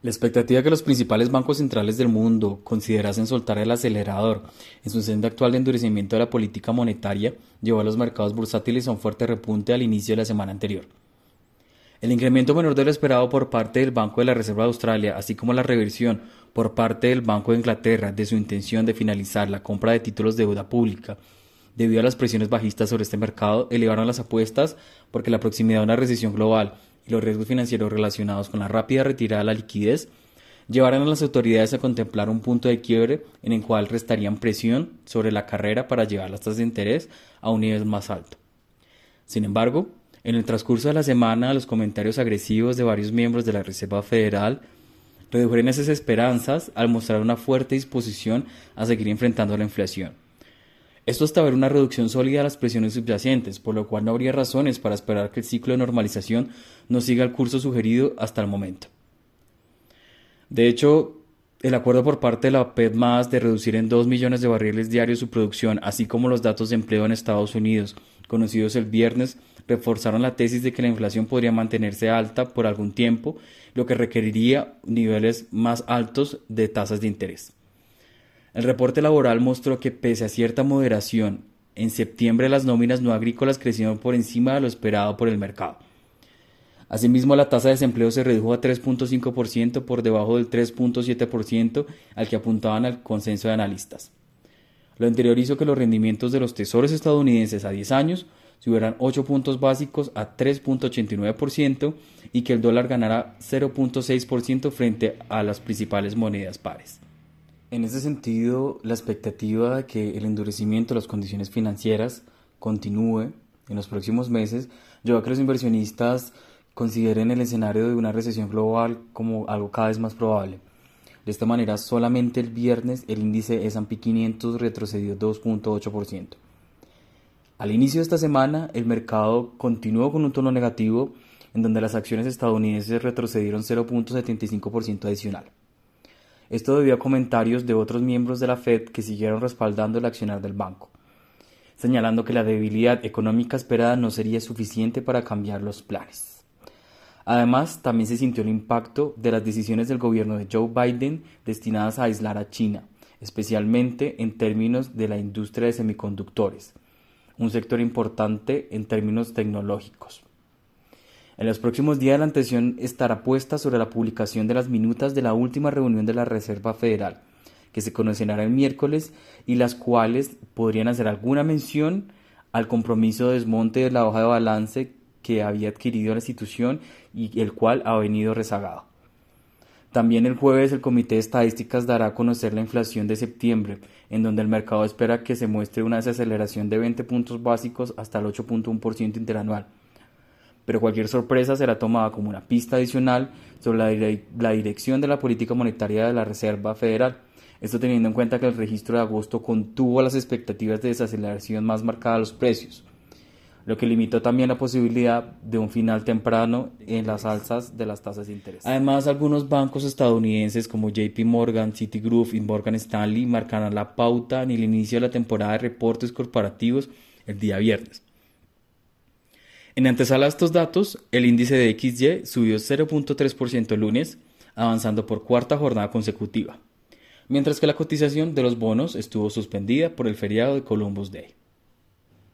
La expectativa que los principales bancos centrales del mundo considerasen soltar el acelerador en su senda actual de endurecimiento de la política monetaria llevó a los mercados bursátiles a un fuerte repunte al inicio de la semana anterior. El incremento menor de lo esperado por parte del Banco de la Reserva de Australia, así como la reversión por parte del Banco de Inglaterra de su intención de finalizar la compra de títulos de deuda pública, debido a las presiones bajistas sobre este mercado, elevaron las apuestas porque la proximidad de una recesión global los riesgos financieros relacionados con la rápida retirada de la liquidez llevaron a las autoridades a contemplar un punto de quiebre en el cual restarían presión sobre la carrera para llevar las tasas de interés a un nivel más alto. Sin embargo, en el transcurso de la semana, los comentarios agresivos de varios miembros de la Reserva Federal redujeron esas esperanzas al mostrar una fuerte disposición a seguir enfrentando la inflación. Esto hasta ver una reducción sólida de las presiones subyacentes, por lo cual no habría razones para esperar que el ciclo de normalización no siga el curso sugerido hasta el momento. De hecho, el acuerdo por parte de la OPEP más de reducir en 2 millones de barriles diarios su producción, así como los datos de empleo en Estados Unidos, conocidos el viernes, reforzaron la tesis de que la inflación podría mantenerse alta por algún tiempo, lo que requeriría niveles más altos de tasas de interés. El reporte laboral mostró que pese a cierta moderación, en septiembre las nóminas no agrícolas crecieron por encima de lo esperado por el mercado. Asimismo, la tasa de desempleo se redujo a 3.5% por debajo del 3.7% al que apuntaban al consenso de analistas. Lo anterior hizo que los rendimientos de los tesoros estadounidenses a 10 años subieran 8 puntos básicos a 3.89% y que el dólar ganara 0.6% frente a las principales monedas pares. En ese sentido, la expectativa de que el endurecimiento de las condiciones financieras continúe en los próximos meses lleva a que los inversionistas consideren el escenario de una recesión global como algo cada vez más probable. De esta manera, solamente el viernes el índice S&P 500 retrocedió 2.8%. Al inicio de esta semana, el mercado continuó con un tono negativo, en donde las acciones estadounidenses retrocedieron 0.75% adicional. Esto debido a comentarios de otros miembros de la Fed que siguieron respaldando el accionar del banco, señalando que la debilidad económica esperada no sería suficiente para cambiar los planes. Además, también se sintió el impacto de las decisiones del gobierno de Joe Biden destinadas a aislar a China, especialmente en términos de la industria de semiconductores, un sector importante en términos tecnológicos. En los próximos días la atención estará puesta sobre la publicación de las minutas de la última reunión de la Reserva Federal, que se conocerá el miércoles y las cuales podrían hacer alguna mención al compromiso de desmonte de la hoja de balance que había adquirido la institución y el cual ha venido rezagado. También el jueves el Comité de Estadísticas dará a conocer la inflación de septiembre, en donde el mercado espera que se muestre una desaceleración de 20 puntos básicos hasta el 8.1% interanual pero cualquier sorpresa será tomada como una pista adicional sobre la, dirección de la política monetaria de la Reserva Federal. Esto teniendo en cuenta que el registro de agosto contuvo las expectativas de desaceleración más marcada de los precios, lo que limitó también la posibilidad de un final temprano en las alzas de las tasas de interés. Además, algunos bancos estadounidenses como JP Morgan, Citigroup y Morgan Stanley marcarán la pauta en el inicio de la temporada de reportes corporativos el día viernes. En antesala a estos datos, el índice de XY subió 0.3% el lunes, avanzando por cuarta jornada consecutiva, mientras que la cotización de los bonos estuvo suspendida por el feriado de Columbus Day.